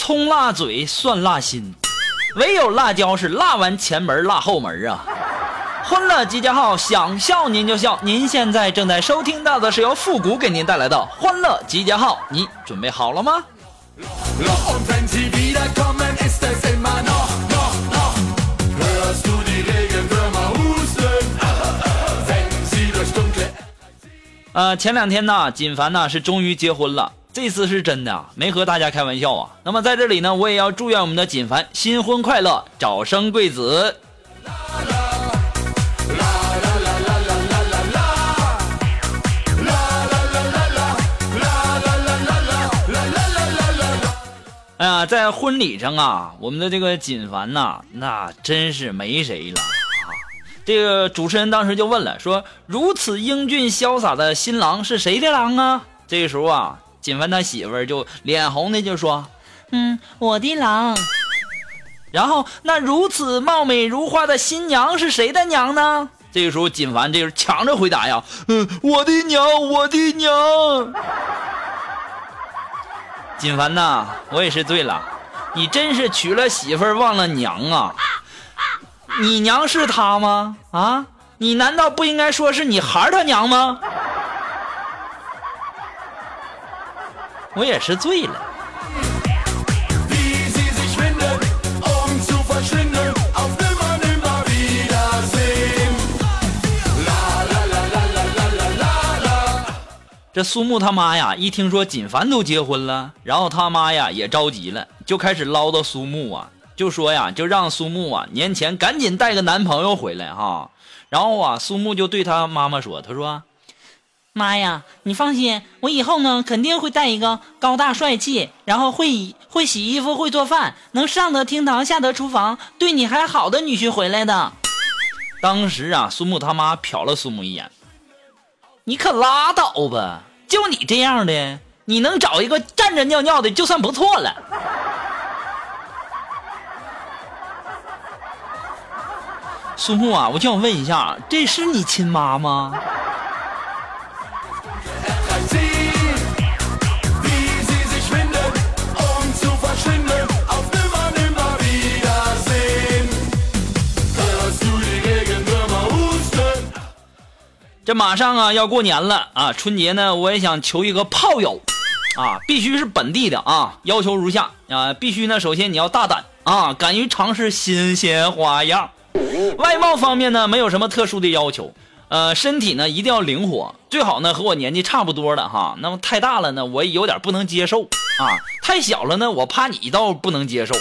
葱辣嘴，蒜辣心，唯有辣椒是辣完前门，辣后门啊！欢乐集结号，想笑您就笑。您现在正在收听到的是由复古给您带来的欢乐集结号，你准备好了吗？呃，前两天呢，锦凡呢是终于结婚了。这次是真的啊，没和大家开玩笑啊。那么在这里呢，我也要祝愿我们的锦凡新婚快乐，早生贵子。哎呀，在婚礼上啊，我们的这个锦凡呐，那真是没谁了啊。这个主持人当时就问了，说如此英俊潇洒的新郎是谁的郎啊？这个时候啊。锦凡他媳妇儿就脸红的就说：“嗯，我的郎。”然后那如此貌美如花的新娘是谁的娘呢？这个时候锦凡这是抢着回答呀：“嗯，我的娘，我的娘。”锦凡呐，我也是醉了，你真是娶了媳妇儿忘了娘啊！你娘是他吗？啊，你难道不应该说是你孩儿他娘吗？我也是醉了。这苏木他妈呀，一听说锦凡都结婚了，然后他妈呀也着急了，就开始唠叨苏木啊，就说呀，就让苏木啊年前赶紧带个男朋友回来哈。然后啊，苏木就对他妈妈说：“他说。”妈呀，你放心，我以后呢肯定会带一个高大帅气，然后会会洗衣服、会做饭，能上得厅堂、下得厨房，对你还好的女婿回来的。当时啊，苏木他妈瞟了苏木一眼，你可拉倒吧，就你这样的，你能找一个站着尿尿的就算不错了。苏木啊，我就想问一下，这是你亲妈吗？这马上啊要过年了啊，春节呢我也想求一个炮友，啊，必须是本地的啊，要求如下啊，必须呢首先你要大胆啊，敢于尝试新鲜花样，外貌方面呢没有什么特殊的要求，呃，身体呢一定要灵活，最好呢和我年纪差不多的哈，那么太大了呢我有点不能接受啊，太小了呢我怕你倒不能接受。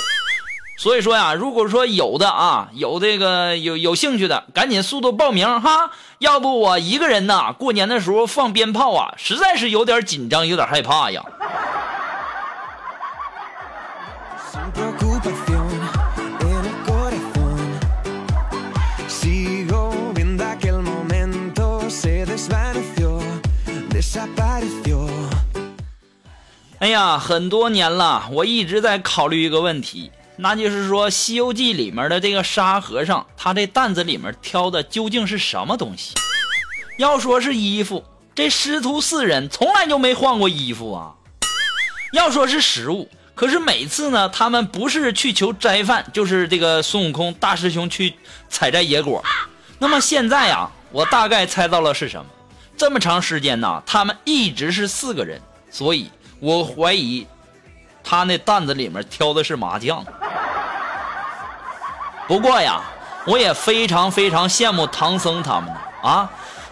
所以说呀，如果说有的啊，有这个有有兴趣的，赶紧速度报名哈，要不我一个人呐，过年的时候放鞭炮啊，实在是有点紧张，有点害怕呀。哎呀，很多年了，我一直在考虑一个问题。那就是说，《西游记》里面的这个沙和尚，他这担子里面挑的究竟是什么东西？要说是衣服，这师徒四人从来就没换过衣服啊。要说是食物，可是每次呢，他们不是去求斋饭，就是这个孙悟空大师兄去采摘野果。那么现在啊，我大概猜到了是什么。这么长时间呢，他们一直是四个人，所以我怀疑他那担子里面挑的是麻将。不过呀，我也非常非常羡慕唐僧他们呢啊，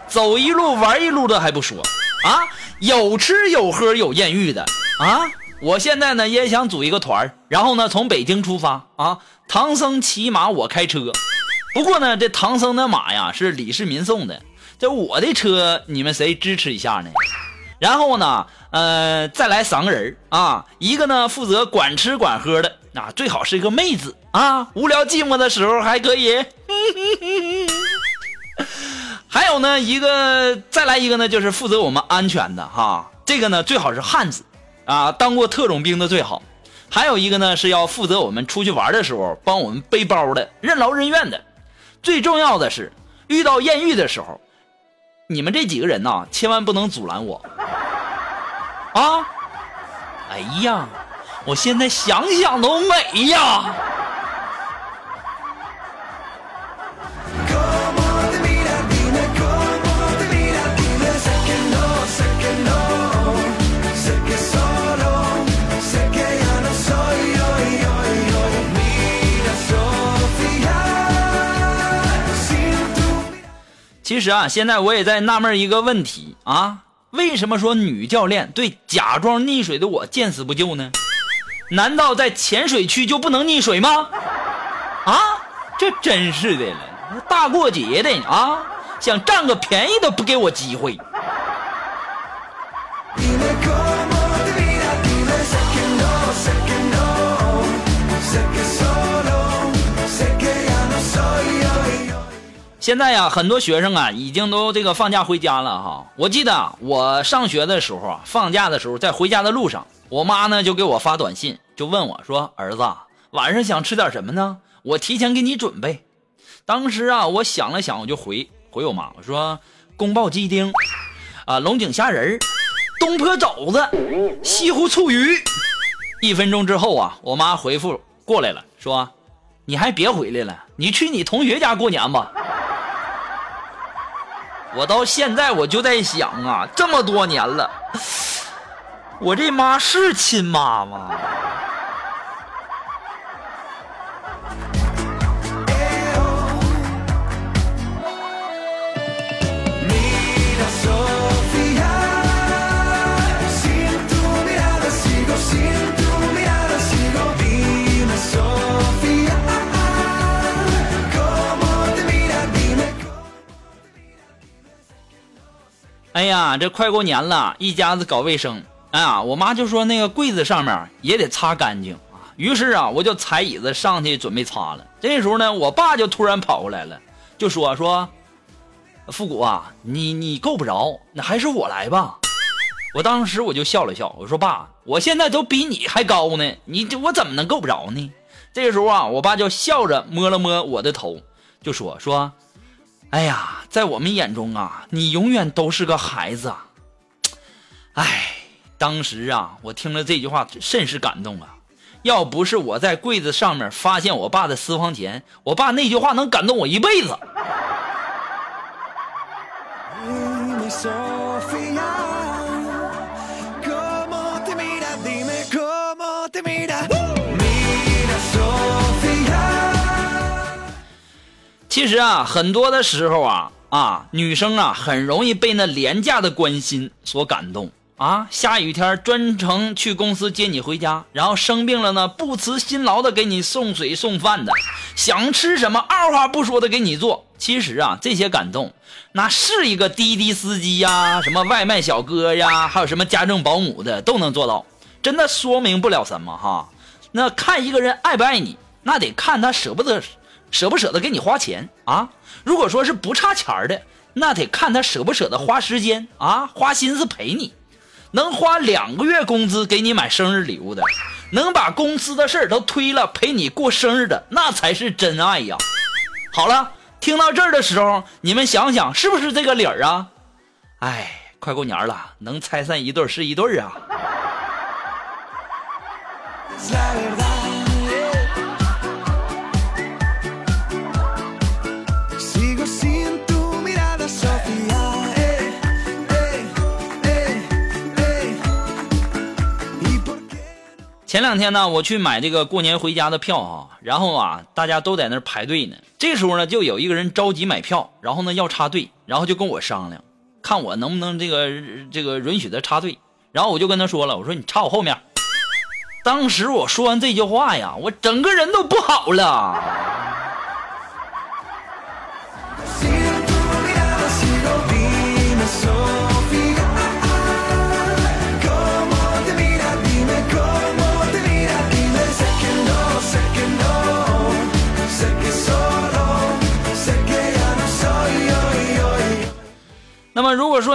走一路玩一路的还不说啊，有吃有喝有艳遇的啊！我现在呢也想组一个团然后呢从北京出发啊，唐僧骑马我开车。不过呢这唐僧的马呀是李世民送的，这我的车你们谁支持一下呢？然后呢，呃，再来三个人啊，一个呢负责管吃管喝的，啊，最好是一个妹子啊，无聊寂寞的时候还可以。还有呢，一个再来一个呢，就是负责我们安全的哈，这个呢最好是汉子啊，当过特种兵的最好。还有一个呢是要负责我们出去玩的时候帮我们背包的，任劳任怨的。最重要的是，遇到艳遇的时候，你们这几个人呐，千万不能阻拦我。啊！哎呀，我现在想想都美呀！其实啊，现在我也在纳闷一个问题啊。为什么说女教练对假装溺水的我见死不救呢？难道在浅水区就不能溺水吗？啊，这真是的了，大过节的啊，想占个便宜都不给我机会。现在呀，很多学生啊，已经都这个放假回家了哈。我记得我上学的时候啊，放假的时候在回家的路上，我妈呢就给我发短信，就问我说：“儿子，晚上想吃点什么呢？我提前给你准备。”当时啊，我想了想，我就回回我妈，我说：“宫爆鸡丁，啊，龙井虾仁东坡肘子，西湖醋鱼。”一分钟之后啊，我妈回复过来了，说：“你还别回来了，你去你同学家过年吧。”我到现在我就在想啊，这么多年了，我这妈是亲妈吗？哎呀，这快过年了，一家子搞卫生。哎呀，我妈就说那个柜子上面也得擦干净啊。于是啊，我就踩椅子上去准备擦了。这时候呢，我爸就突然跑过来了，就说说，复古啊，你你够不着，那还是我来吧。我当时我就笑了笑，我说爸，我现在都比你还高呢，你这我怎么能够不着呢？这时候啊，我爸就笑着摸了摸我的头，就说说。哎呀，在我们眼中啊，你永远都是个孩子。哎，当时啊，我听了这句话甚是感动啊。要不是我在柜子上面发现我爸的私房钱，我爸那句话能感动我一辈子。其实啊，很多的时候啊啊，女生啊很容易被那廉价的关心所感动啊。下雨天专程去公司接你回家，然后生病了呢不辞辛劳的给你送水送饭的，想吃什么二话不说的给你做。其实啊，这些感动，那是一个滴滴司机呀，什么外卖小哥呀，还有什么家政保姆的都能做到，真的说明不了什么哈。那看一个人爱不爱你，那得看他舍不得。舍不舍得给你花钱啊？如果说是不差钱的，那得看他舍不舍得花时间啊，花心思陪你。能花两个月工资给你买生日礼物的，能把公司的事儿都推了陪你过生日的，那才是真爱呀。好了，听到这儿的时候，你们想想是不是这个理儿啊？哎，快过年了，能拆散一对是一对啊。前两天呢，我去买这个过年回家的票啊，然后啊，大家都在那排队呢。这时候呢，就有一个人着急买票，然后呢要插队，然后就跟我商量，看我能不能这个这个允许他插队。然后我就跟他说了，我说你插我后面。当时我说完这句话呀，我整个人都不好了。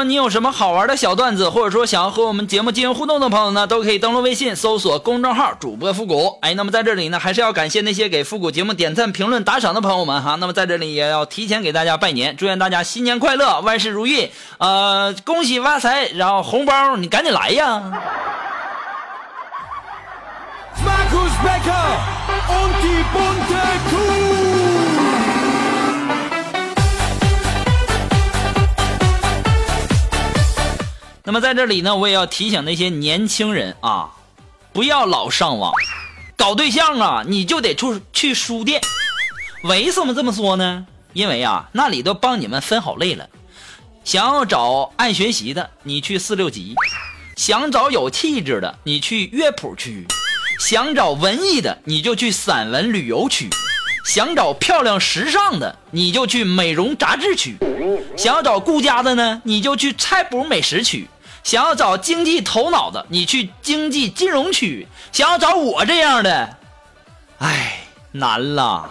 你有什么好玩的小段子，或者说想要和我们节目进行互动的朋友呢，都可以登录微信搜索公众号主播复古。哎，那么在这里呢，还是要感谢那些给复古节目点赞、评论、打赏的朋友们哈。那么在这里也要提前给大家拜年，祝愿大家新年快乐，万事如意，呃，恭喜发财，然后红包你赶紧来呀！那么在这里呢，我也要提醒那些年轻人啊，不要老上网，搞对象啊，你就得出去书店。为什么这么说呢？因为啊，那里都帮你们分好类了。想要找爱学习的，你去四六级；想找有气质的，你去乐谱区；想找文艺的，你就去散文旅游区；想找漂亮时尚的，你就去美容杂志区；想要找顾家的呢，你就去菜谱美食区；想要找经济头脑的，你去经济金融区；想要找我这样的，哎，难了。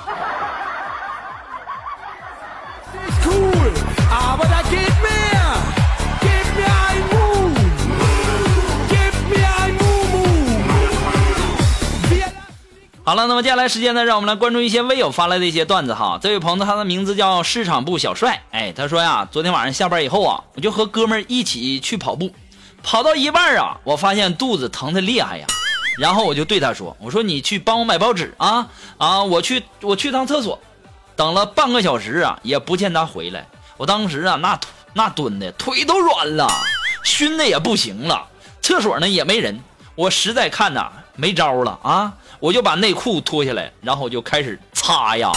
好了，那么接下来时间呢，让我们来关注一些微友发来的一些段子哈。这位朋友他的名字叫市场部小帅，哎，他说呀，昨天晚上下班以后啊，我就和哥们一起去跑步，跑到一半啊，我发现肚子疼的厉害呀，然后我就对他说，我说你去帮我买报纸啊啊，我去我去趟厕所，等了半个小时啊，也不见他回来，我当时啊那那蹲的腿都软了，熏的也不行了，厕所呢也没人，我实在看呐没招了啊，我就把内裤脱下来，然后就开始擦呀，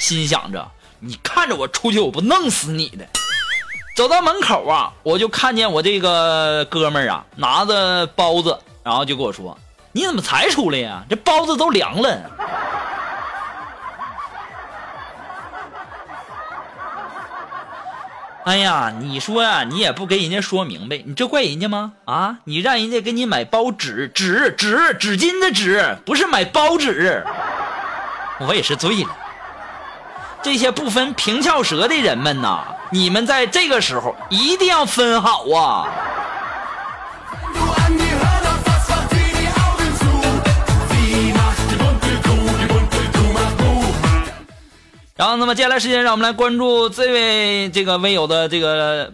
心想着你看着我出去，我不弄死你的。走到门口啊，我就看见我这个哥们儿啊拿着包子，然后就跟我说：“你怎么才出来呀？这包子都凉了。” 哎呀，你说呀、你也不给人家说明白，你这怪人家吗？啊，你让人家给你买包纸纸纸纸巾的纸，不是买包纸。我也是醉了。这些不分平翘舌的人们呐你们在这个时候一定要分好啊。然后那么接下来时间让我们来关注这位这个微友的这个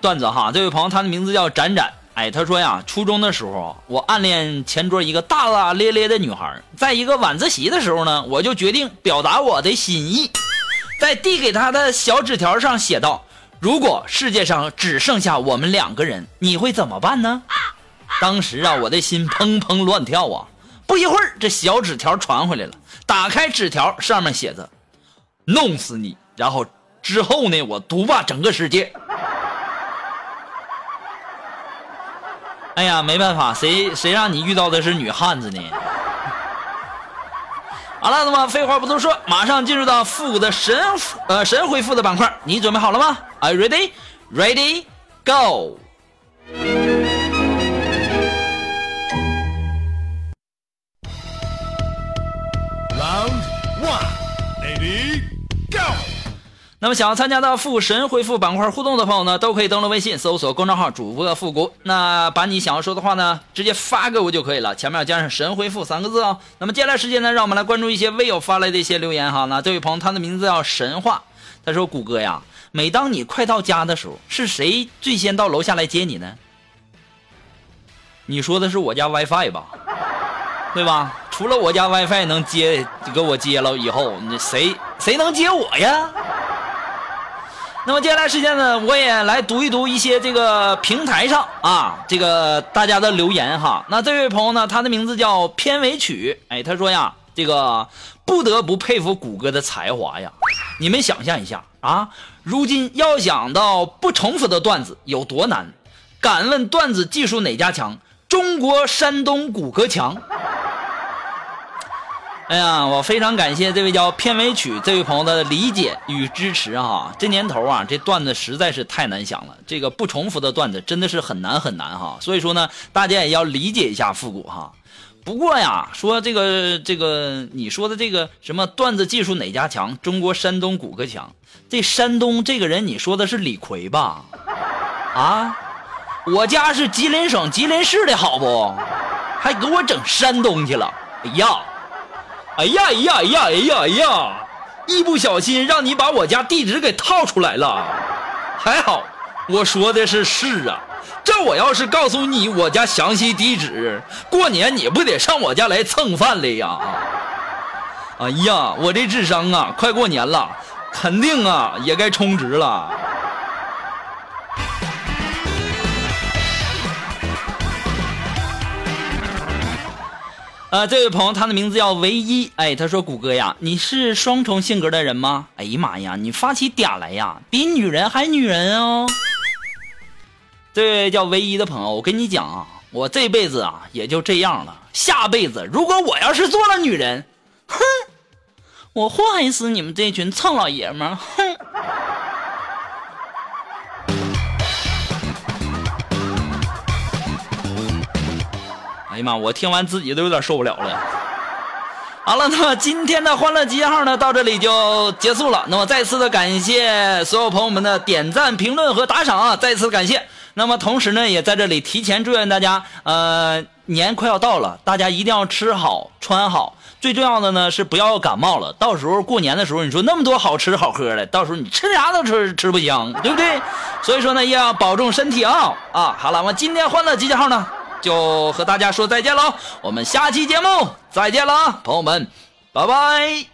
段子哈这位朋友他的名字叫展展。哎，他说呀，初中的时候，我暗恋前桌一个大大咧咧的女孩，在一个晚自习的时候呢，我就决定表达我的心意，在递给她的小纸条上写道：“如果世界上只剩下我们两个人，你会怎么办呢？”当时啊，我的心砰砰乱跳啊！不一会儿，这小纸条传回来了，打开纸条，上面写着。弄死你！然后之后呢，我独霸整个世界。哎呀，没办法，谁谁让你遇到的是女汉子呢？好了，那么废话不多说，马上进入到复古的神呃神回复的板块，你准备好了吗？Are you ready? Ready? Go! 那么想要参加到复神回复板块互动的朋友呢，都可以登录微信搜索公众号主播复古，那把你想要说的话呢，直接发给我就可以了，前面要加上神回复三个字哦。那么接下来时间呢，让我们来关注一些微友发来的一些留言哈。那这位朋友他的名字叫神话，他说：“谷歌呀，每当你快到家的时候，是谁最先到楼下来接你呢？”你说的是我家 WiFi 吧？对吧？除了我家 WiFi 能接给我接了以后，你谁谁能接我呀？那么接下来时间呢，我也来读一读一些这个平台上啊，这个大家的留言哈。那这位朋友呢，他的名字叫片尾曲，哎，他说呀，这个不得不佩服谷歌的才华呀。你们想象一下啊，如今要想到不重复的段子有多难？敢问段子技术哪家强？中国山东谷歌强。哎呀，我非常感谢这位叫片尾曲这位朋友的理解与支持哈。这年头啊，这段子实在是太难想了，这个不重复的段子真的是很难很难哈。所以说呢，大家也要理解一下复古哈。不过呀，说这个这个你说的这个什么段子技术哪家强？中国山东谷歌强。这山东这个人，你说的是李逵吧？啊，我家是吉林省吉林市的好不？还给我整山东去了。哎呀，哎呀，哎呀，哎呀，哎呀，哎呀！一不小心让你把我家地址给套出来了。还好，我说的是是啊。这我要是告诉你我家详细地址，过年你不得上我家来蹭饭来呀？哎呀，我这智商啊，快过年了，肯定啊也该充值了。呃，这位朋友，他的名字叫唯一。哎，他说：“谷歌呀，你是双重性格的人吗？”哎呀妈呀，你发起嗲来呀，比女人还女人哦。这位叫唯一的朋友，我跟你讲啊，我这辈子啊也就这样了。下辈子如果我要是做了女人，哼，我祸害死你们这群臭老爷们！哼。妈！我听完自己都有点受不了了。好了，那么今天的欢乐集结号呢，到这里就结束了。那么再次的感谢所有朋友们的点赞、评论和打赏啊！再次感谢。那么同时呢，也在这里提前祝愿大家，呃，年快要到了，大家一定要吃好、穿好。最重要的呢是不要感冒了。到时候过年的时候，你说那么多好吃好喝的，到时候你吃啥都吃吃不香，对不对？所以说呢，要保重身体啊！啊，好了，我今天欢乐集结号呢。就和大家说再见喽，我们下期节目再见了，朋友们，拜拜。